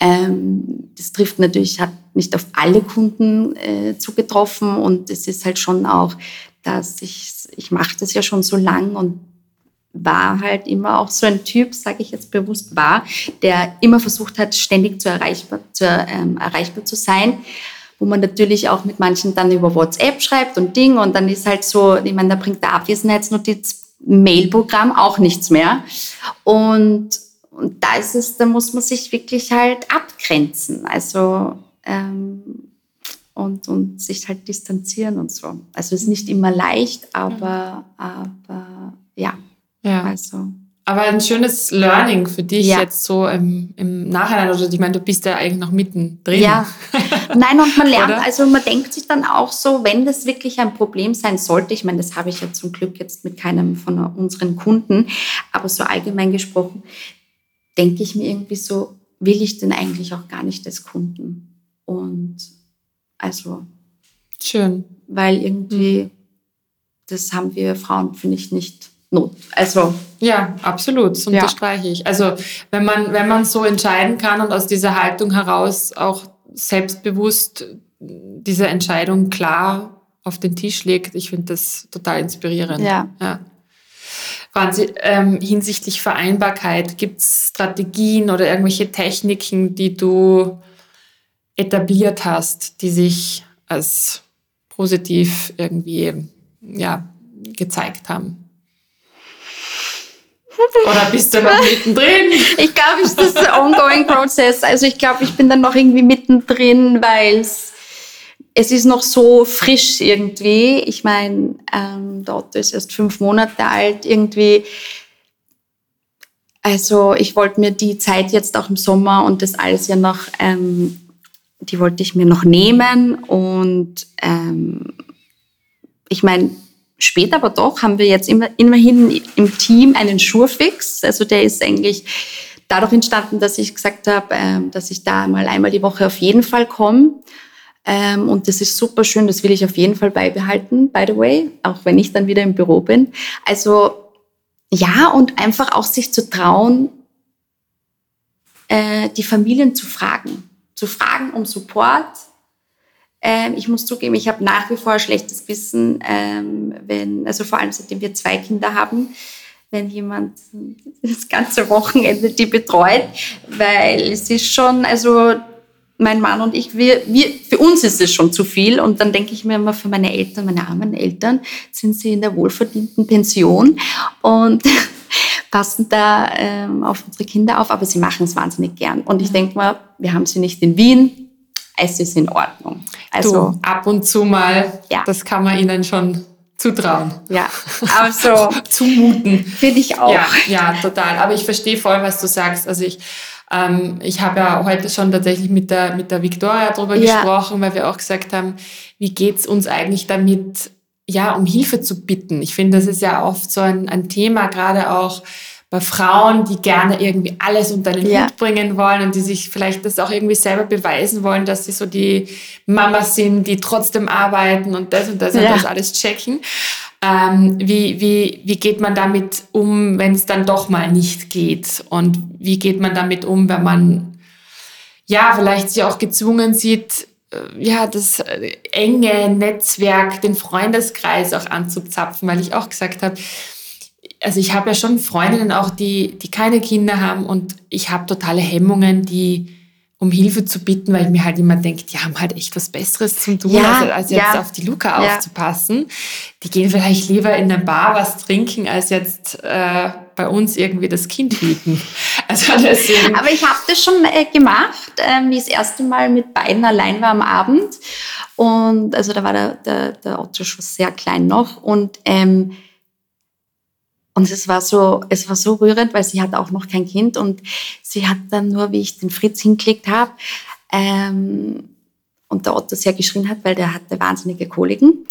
Ähm, das trifft natürlich, hat nicht auf alle Kunden äh, zugetroffen und es ist halt schon auch dass ich, ich mache das ja schon so lang und war halt immer auch so ein Typ, sage ich jetzt bewusst, war, der immer versucht hat, ständig zu erreichbar zu, ähm, erreichbar zu sein, wo man natürlich auch mit manchen dann über WhatsApp schreibt und Ding und dann ist halt so, ich meine, da bringt der Abwesenheitsnotiz Mailprogramm auch nichts mehr und, und da ist es, da muss man sich wirklich halt abgrenzen, also ähm, und, und sich halt distanzieren und so. Also es ist nicht immer leicht, aber, aber ja. ja. Also. Aber ein schönes Learning für dich ja. jetzt so im, im Nachhinein. Also ich meine, du bist ja eigentlich noch mittendrin. Ja. Nein, und man lernt, also man denkt sich dann auch so, wenn das wirklich ein Problem sein sollte, ich meine, das habe ich ja zum Glück jetzt mit keinem von unseren Kunden, aber so allgemein gesprochen, denke ich mir irgendwie so, will ich denn eigentlich auch gar nicht als Kunden? Und also schön. Weil irgendwie, mhm. das haben wir Frauen, finde ich, nicht not. Also ja, absolut, das unterstreiche ja. ich. Also wenn man, wenn man so entscheiden kann und aus dieser Haltung heraus auch selbstbewusst diese Entscheidung klar auf den Tisch legt, ich finde das total inspirierend. Ja. ja. Franzi, ähm, hinsichtlich Vereinbarkeit, gibt es Strategien oder irgendwelche Techniken, die du etabliert hast, die sich als positiv irgendwie ja, gezeigt haben? Oder bist du noch mittendrin? Ich glaube, es ist ein ongoing Prozess. Also ich glaube, ich bin dann noch irgendwie mittendrin, weil es ist noch so frisch irgendwie. Ich meine, ähm, der ist erst fünf Monate alt. Irgendwie, also ich wollte mir die Zeit jetzt auch im Sommer und das alles ja noch ähm, die wollte ich mir noch nehmen und ähm, ich meine, später aber doch haben wir jetzt immer, immerhin im Team einen Schurfix. Also der ist eigentlich dadurch entstanden, dass ich gesagt habe, ähm, dass ich da mal einmal die Woche auf jeden Fall komme. Ähm, und das ist super schön, das will ich auf jeden Fall beibehalten, by the way, auch wenn ich dann wieder im Büro bin. Also ja, und einfach auch sich zu trauen, äh, die Familien zu fragen zu fragen um Support. Ähm, ich muss zugeben, ich habe nach wie vor schlechtes Wissen, ähm, wenn, also vor allem seitdem wir zwei Kinder haben, wenn jemand das ganze Wochenende die betreut, weil es ist schon, also mein Mann und ich, wir, wir, für uns ist es schon zu viel. Und dann denke ich mir immer, für meine Eltern, meine armen Eltern, sind sie in der wohlverdienten Pension. Und passen da ähm, auf unsere Kinder auf, aber sie machen es wahnsinnig gern. Und ich denke mal, wir haben sie nicht in Wien, es ist in Ordnung. Also du, ab und zu mal, ja. das kann man ihnen schon zutrauen. Ja, also zumuten. Finde ich auch. Ja, ja, total. Aber ich verstehe voll, was du sagst. Also ich, ähm, ich habe ja heute schon tatsächlich mit der, mit der Victoria darüber ja. gesprochen, weil wir auch gesagt haben, wie geht's uns eigentlich damit, ja, um Hilfe zu bitten. Ich finde, das ist ja oft so ein, ein Thema, gerade auch bei Frauen, die gerne irgendwie alles unter den ja. Hut bringen wollen und die sich vielleicht das auch irgendwie selber beweisen wollen, dass sie so die Mama sind, die trotzdem arbeiten und das und das ja. und das alles checken. Ähm, wie, wie, wie geht man damit um, wenn es dann doch mal nicht geht? Und wie geht man damit um, wenn man ja vielleicht sich auch gezwungen sieht, äh, ja, das äh, enge Netzwerk, den Freundeskreis auch anzuzapfen, weil ich auch gesagt habe, also ich habe ja schon Freundinnen auch, die, die keine Kinder haben und ich habe totale Hemmungen, die um Hilfe zu bitten, weil ich mir halt immer denke, die haben halt echt was Besseres zum tun, ja, als, als, jetzt ja. auf die Luca ja. aufzupassen. Die gehen vielleicht lieber in eine Bar was trinken, als jetzt äh, bei uns irgendwie das Kind hüten. Also deswegen. Aber ich habe das schon äh, gemacht, äh, wie ich das erste Mal mit beiden allein war am Abend. Und also da war der, der, der Otto schon sehr klein noch. Und ähm, und es war so, es war so rührend, weil sie hat auch noch kein Kind und sie hat dann nur, wie ich den Fritz hingelegt habe, ähm, und der Otto sehr geschrien hat, weil der hatte wahnsinnige Koliken.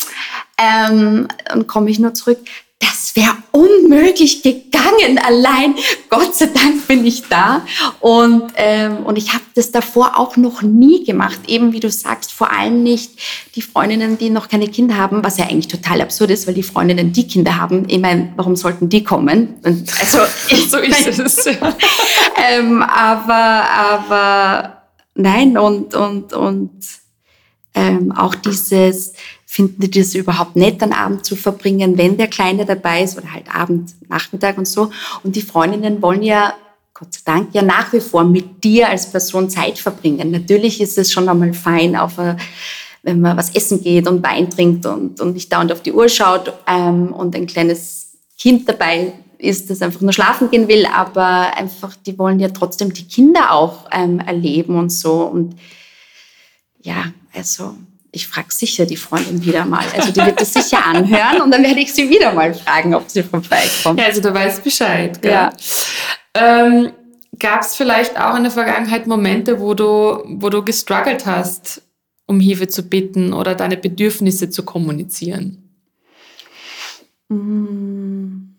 Ähm, und komme ich nur zurück, das wäre unmöglich gegangen allein. Gott sei Dank bin ich da. Und, ähm, und ich habe das davor auch noch nie gemacht. Eben wie du sagst, vor allem nicht die Freundinnen, die noch keine Kinder haben, was ja eigentlich total absurd ist, weil die Freundinnen, die Kinder haben, ich meine, warum sollten die kommen? Und also, so ist es. Ja. ähm, aber, aber nein, und, und, und ähm, auch dieses, finden die das überhaupt nett, einen Abend zu verbringen, wenn der Kleine dabei ist oder halt Abend, Nachmittag und so. Und die Freundinnen wollen ja, Gott sei Dank, ja nach wie vor mit dir als Person Zeit verbringen. Natürlich ist es schon einmal fein, auf wenn man was essen geht und Wein trinkt und, und nicht dauernd auf die Uhr schaut ähm, und ein kleines Kind dabei ist, das einfach nur schlafen gehen will, aber einfach, die wollen ja trotzdem die Kinder auch ähm, erleben und so. Und ja, also ich frage sicher die Freundin wieder mal. Also die wird das sicher anhören und dann werde ich sie wieder mal fragen, ob sie vorbeikommt. Ja, also du weißt Bescheid. Gell? Ja. Ähm, Gab es vielleicht auch in der Vergangenheit Momente, wo du, wo du gestruggelt hast, um Hilfe zu bitten oder deine Bedürfnisse zu kommunizieren? Hm.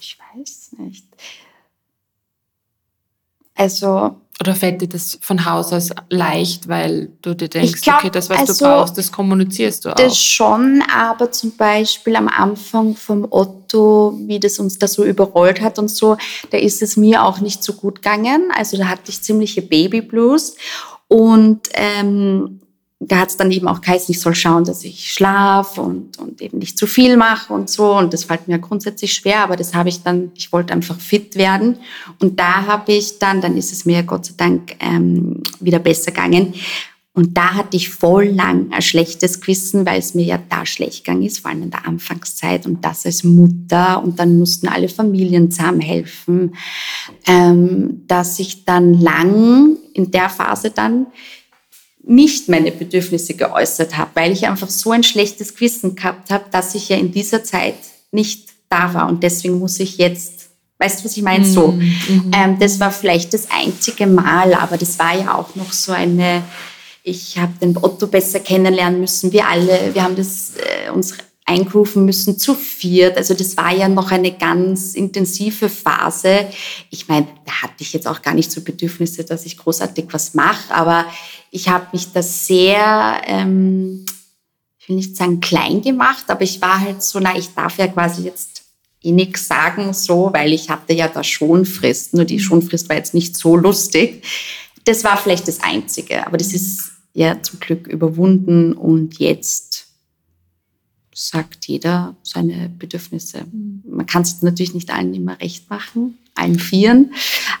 Ich weiß nicht. Also oder fällt dir das von Haus aus leicht, weil du dir denkst, glaub, okay, das, was also, du brauchst, das kommunizierst du auch? Das schon, aber zum Beispiel am Anfang vom Otto, wie das uns da so überrollt hat und so, da ist es mir auch nicht so gut gegangen. Also da hatte ich ziemliche Babyblues. Und ähm, da hat es dann eben auch geheißen, ich soll schauen, dass ich schlafe und, und eben nicht zu viel mache und so. Und das fällt mir grundsätzlich schwer, aber das habe ich dann, ich wollte einfach fit werden. Und da habe ich dann, dann ist es mir Gott sei Dank ähm, wieder besser gegangen. Und da hatte ich voll lang ein schlechtes Gewissen, weil es mir ja da schlecht gegangen ist, vor allem in der Anfangszeit und das als Mutter. Und dann mussten alle Familien zusammenhelfen, ähm, dass ich dann lang in der Phase dann nicht meine Bedürfnisse geäußert habe, weil ich einfach so ein schlechtes Gewissen gehabt habe, dass ich ja in dieser Zeit nicht da war. Und deswegen muss ich jetzt, weißt du, was ich meine? So, mhm. ähm, das war vielleicht das einzige Mal, aber das war ja auch noch so eine, ich habe den Otto besser kennenlernen müssen. Wir alle, wir haben das äh, unsere eingerufen müssen zu viert. Also das war ja noch eine ganz intensive Phase. Ich meine, da hatte ich jetzt auch gar nicht so Bedürfnisse, dass ich großartig was mache, aber ich habe mich da sehr, ähm, ich will nicht sagen klein gemacht, aber ich war halt so, na, ich darf ja quasi jetzt eh nichts sagen, so, weil ich hatte ja da Schonfrist. Nur die. Schonfrist war jetzt nicht so lustig. Das war vielleicht das Einzige, aber das ist ja zum Glück überwunden und jetzt sagt jeder seine Bedürfnisse. Mhm. Man kann es natürlich nicht allen immer recht machen, allen Vieren.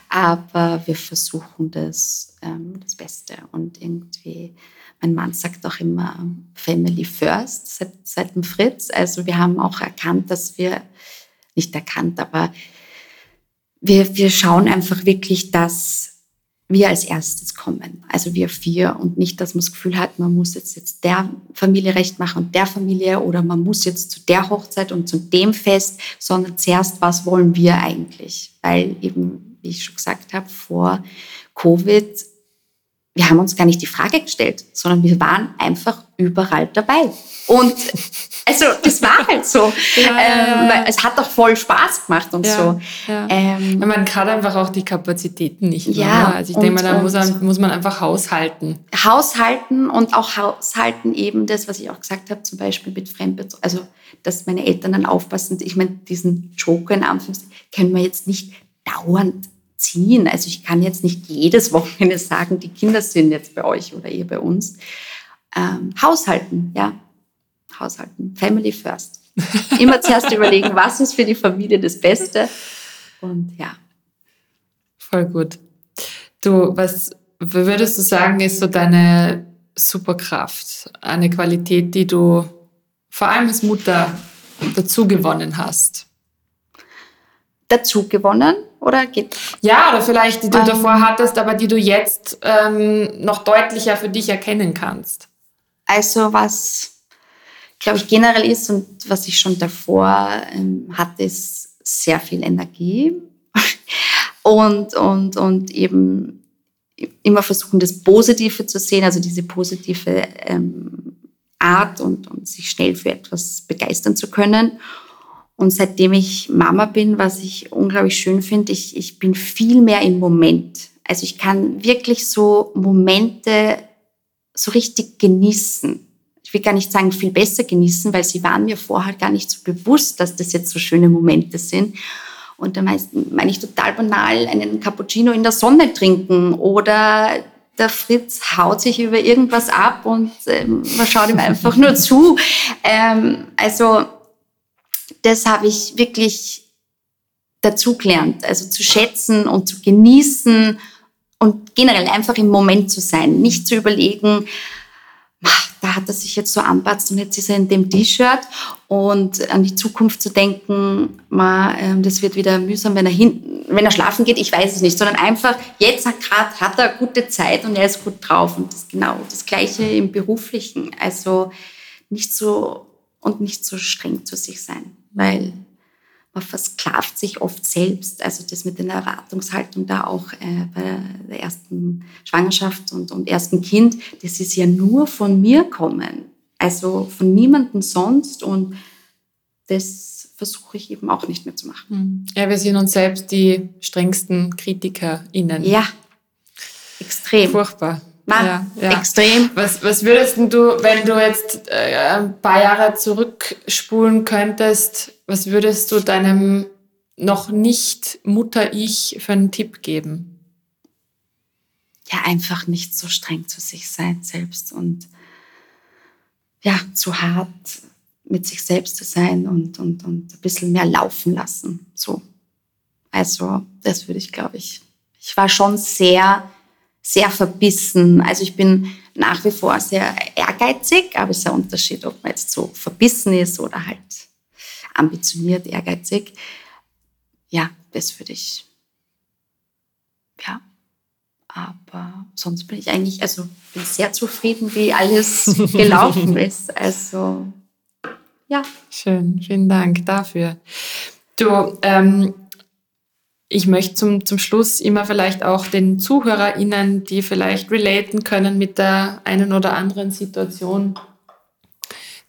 Aber wir versuchen das, ähm, das Beste. Und irgendwie, mein Mann sagt auch immer Family First seit, seit dem Fritz. Also wir haben auch erkannt, dass wir, nicht erkannt, aber wir, wir schauen einfach wirklich, dass wir als erstes kommen, also wir vier und nicht, dass man das Gefühl hat, man muss jetzt, jetzt der Familie recht machen und der Familie oder man muss jetzt zu der Hochzeit und zu dem Fest, sondern zuerst, was wollen wir eigentlich? Weil eben, wie ich schon gesagt habe, vor Covid wir haben uns gar nicht die Frage gestellt, sondern wir waren einfach überall dabei. Und also das war halt so. Ja, ähm, es hat doch voll Spaß gemacht und ja, so. Ja. Ähm, man hat einfach auch die Kapazitäten nicht. Mehr, ja, ne? also ich denke mal, da muss man, muss man einfach haushalten. Haushalten und auch haushalten eben das, was ich auch gesagt habe, zum Beispiel mit Fremdbetreuung. Also, dass meine Eltern dann aufpassen. Ich meine, diesen Joker in Anführungszeichen können wir jetzt nicht dauernd ziehen. Also ich kann jetzt nicht jedes Wochenende sagen, die Kinder sind jetzt bei euch oder ihr bei uns. Ähm, Haushalten, ja. Haushalten. Family first. Immer zuerst überlegen, was ist für die Familie das Beste. Und ja. Voll gut. Du, was würdest du sagen, ist so deine Superkraft? Eine Qualität, die du vor allem als Mutter dazu gewonnen hast? Dazu gewonnen? Oder geht? Ja, oder vielleicht die du ähm, davor hattest, aber die du jetzt ähm, noch deutlicher für dich erkennen kannst. Also was, glaube ich, generell ist und was ich schon davor ähm, hatte, ist sehr viel Energie und, und, und eben immer versuchen, das Positive zu sehen, also diese positive ähm, Art und, und sich schnell für etwas begeistern zu können. Und seitdem ich Mama bin, was ich unglaublich schön finde, ich, ich bin viel mehr im Moment. Also ich kann wirklich so Momente so richtig genießen. Ich will gar nicht sagen viel besser genießen, weil sie waren mir vorher gar nicht so bewusst, dass das jetzt so schöne Momente sind. Und da meine ich total banal einen Cappuccino in der Sonne trinken oder der Fritz haut sich über irgendwas ab und ähm, man schaut ihm einfach nur zu. Ähm, also das habe ich wirklich dazugelernt, also zu schätzen und zu genießen und generell einfach im Moment zu sein, nicht zu überlegen, da hat er sich jetzt so anpasst und jetzt ist er in dem T-Shirt. Und an die Zukunft zu denken, ähm, das wird wieder mühsam, wenn er, hin, wenn er schlafen geht, ich weiß es nicht, sondern einfach, jetzt gerade hat er gute Zeit und er ist gut drauf. Und das genau das Gleiche im Beruflichen, also nicht so und nicht so streng zu sich sein. Weil man versklavt sich oft selbst. Also das mit der Erwartungshaltung da auch äh, bei der ersten Schwangerschaft und, und ersten Kind, das ist ja nur von mir kommen. Also von niemandem sonst und das versuche ich eben auch nicht mehr zu machen. Hm. Ja, wir sind uns selbst die strengsten KritikerInnen. Ja, extrem. Furchtbar. Na, ja, ja. extrem. Was, was würdest du, wenn du jetzt äh, ein paar Jahre zurückspulen könntest, was würdest du deinem noch nicht Mutter-Ich für einen Tipp geben? Ja, einfach nicht so streng zu sich sein selbst und ja, zu hart mit sich selbst zu sein und, und, und ein bisschen mehr laufen lassen. So. Also, das würde ich, glaube ich. Ich war schon sehr sehr verbissen. Also ich bin nach wie vor sehr ehrgeizig, aber es ist ein Unterschied, ob man jetzt so verbissen ist oder halt ambitioniert, ehrgeizig. Ja, das würde ich. Ja. Aber sonst bin ich eigentlich, also bin sehr zufrieden, wie alles gelaufen ist. Also ja. Schön, vielen Dank dafür. Du, ähm, ich möchte zum, zum Schluss immer vielleicht auch den ZuhörerInnen, die vielleicht relaten können mit der einen oder anderen Situation,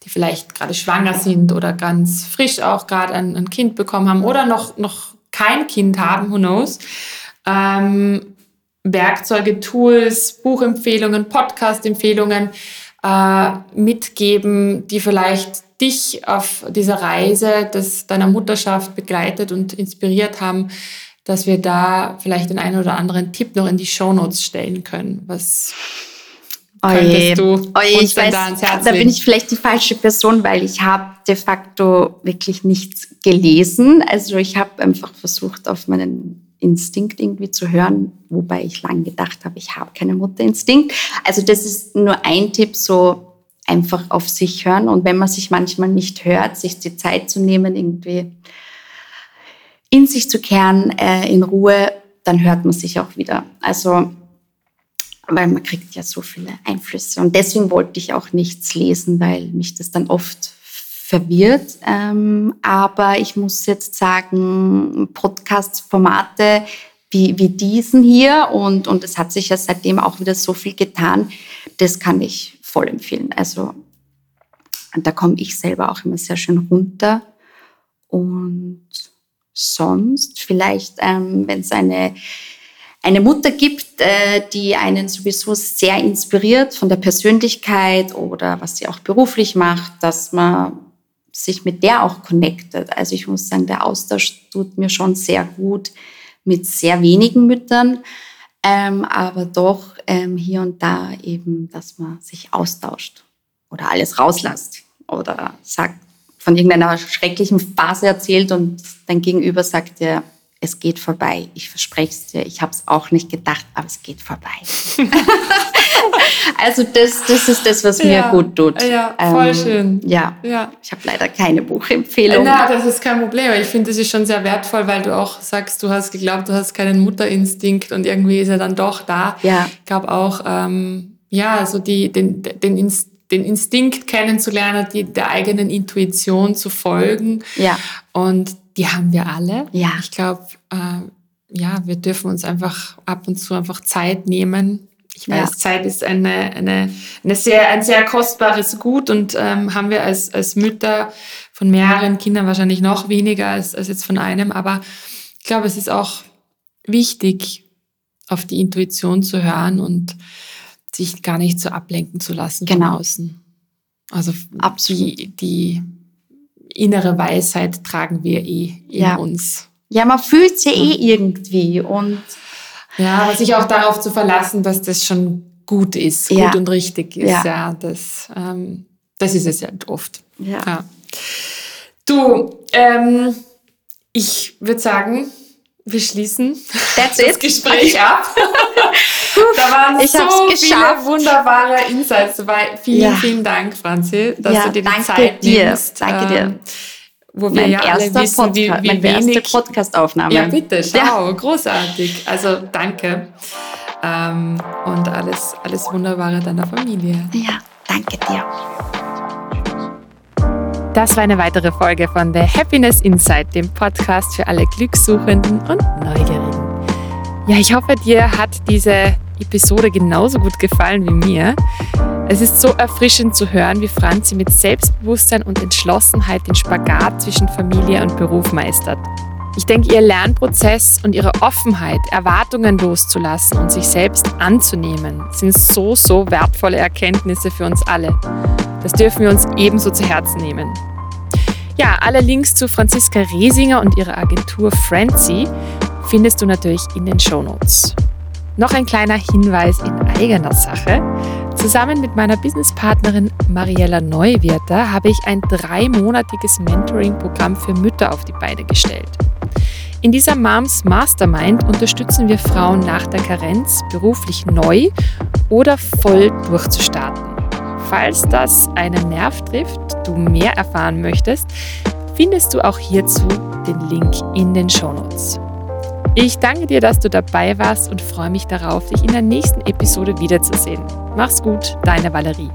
die vielleicht gerade schwanger sind oder ganz frisch auch gerade ein, ein Kind bekommen haben oder noch, noch kein Kind haben, who knows. Ähm, Werkzeuge, Tools, Buchempfehlungen, Podcast-Empfehlungen äh, mitgeben, die vielleicht dich auf dieser Reise des, deiner Mutterschaft begleitet und inspiriert haben, dass wir da vielleicht den einen oder anderen Tipp noch in die Shownotes stellen können. Was, Oje, du Oje, ich weiß, da, da bin ich vielleicht die falsche Person, weil ich habe de facto wirklich nichts gelesen. Also ich habe einfach versucht, auf meinen Instinkt irgendwie zu hören, wobei ich lange gedacht habe, ich habe keinen Mutterinstinkt. Also das ist nur ein Tipp, so einfach auf sich hören. Und wenn man sich manchmal nicht hört, sich die Zeit zu nehmen, irgendwie in sich zu kehren, äh, in Ruhe, dann hört man sich auch wieder. Also weil man kriegt ja so viele Einflüsse. Und deswegen wollte ich auch nichts lesen, weil mich das dann oft verwirrt. Ähm, aber ich muss jetzt sagen, Podcast-Formate wie, wie diesen hier und, und es hat sich ja seitdem auch wieder so viel getan, das kann ich voll empfehlen. Also da komme ich selber auch immer sehr schön runter. Und sonst vielleicht, ähm, wenn es eine eine Mutter gibt, äh, die einen sowieso sehr inspiriert von der Persönlichkeit oder was sie auch beruflich macht, dass man sich mit der auch connectet. Also ich muss sagen, der Austausch tut mir schon sehr gut mit sehr wenigen Müttern, ähm, aber doch ähm, hier und da eben, dass man sich austauscht oder alles rauslässt oder sagt, von irgendeiner schrecklichen Phase erzählt und dein Gegenüber sagt dir, es geht vorbei. Ich verspreche es dir. Ich habe es auch nicht gedacht, aber es geht vorbei. also das, das ist das, was mir ja, gut tut. Ja, voll ähm, schön. Ja, ja. ich habe leider keine Buchempfehlung. Na, das ist kein Problem. Ich finde, das ist schon sehr wertvoll, weil du auch sagst, du hast geglaubt, du hast keinen Mutterinstinkt und irgendwie ist er dann doch da. Ja. Ich glaube auch, ähm, ja, so die, den, den Instinkt den Instinkt kennenzulernen, die, der eigenen Intuition zu folgen. Ja. Und die haben wir alle. Ja. Ich glaube, äh, ja, wir dürfen uns einfach ab und zu einfach Zeit nehmen. Ich weiß, ja. Zeit ist eine, eine, eine sehr, ein sehr kostbares Gut und ähm, haben wir als, als Mütter von mehreren Kindern wahrscheinlich noch weniger als, als jetzt von einem. Aber ich glaube, es ist auch wichtig, auf die Intuition zu hören und sich gar nicht so ablenken zu lassen genau. von außen. Also Absolut. Die, die innere Weisheit tragen wir eh in ja. uns. Ja, man fühlt sie eh irgendwie und ja, aber sich auch darauf zu verlassen, dass das schon gut ist, ja. gut und richtig ist, ja, das, ähm, das ist es ja oft. Ja. ja. Du, ähm, ich würde sagen, wir schließen That's das it. Gespräch ab. da waren ich so viele wunderbare Insights dabei. Vielen, ja. vielen Dank, Franzi, dass ja, du dir die Zeit dir. nimmst. Danke dir. Ähm, wo wir mein ja alle wissen, Podcast, wie, wie meine wenig... erste Podcast-Aufnahme. Ja, bitte, schau, ja. großartig. Also danke. Ähm, und alles, alles Wunderbare deiner Familie. Ja, danke dir. Das war eine weitere Folge von The Happiness Insight, dem Podcast für alle Glückssuchenden und Neugierigen. Ja, ich hoffe, dir hat diese Episode genauso gut gefallen wie mir. Es ist so erfrischend zu hören, wie Franzi mit Selbstbewusstsein und Entschlossenheit den Spagat zwischen Familie und Beruf meistert. Ich denke, ihr Lernprozess und ihre Offenheit, Erwartungen loszulassen und sich selbst anzunehmen, sind so, so wertvolle Erkenntnisse für uns alle. Das dürfen wir uns ebenso zu Herzen nehmen. Ja, alle Links zu Franziska Resinger und ihrer Agentur Frenzy findest du natürlich in den Shownotes. Noch ein kleiner Hinweis in eigener Sache. Zusammen mit meiner Businesspartnerin Mariella Neuwirter habe ich ein dreimonatiges Mentoring-Programm für Mütter auf die Beine gestellt. In dieser Moms Mastermind unterstützen wir Frauen nach der Karenz beruflich neu oder voll durchzustarten. Falls das einen Nerv trifft, du mehr erfahren möchtest, findest du auch hierzu den Link in den Shownotes. Ich danke dir, dass du dabei warst und freue mich darauf, dich in der nächsten Episode wiederzusehen. Mach's gut, deine Valerie.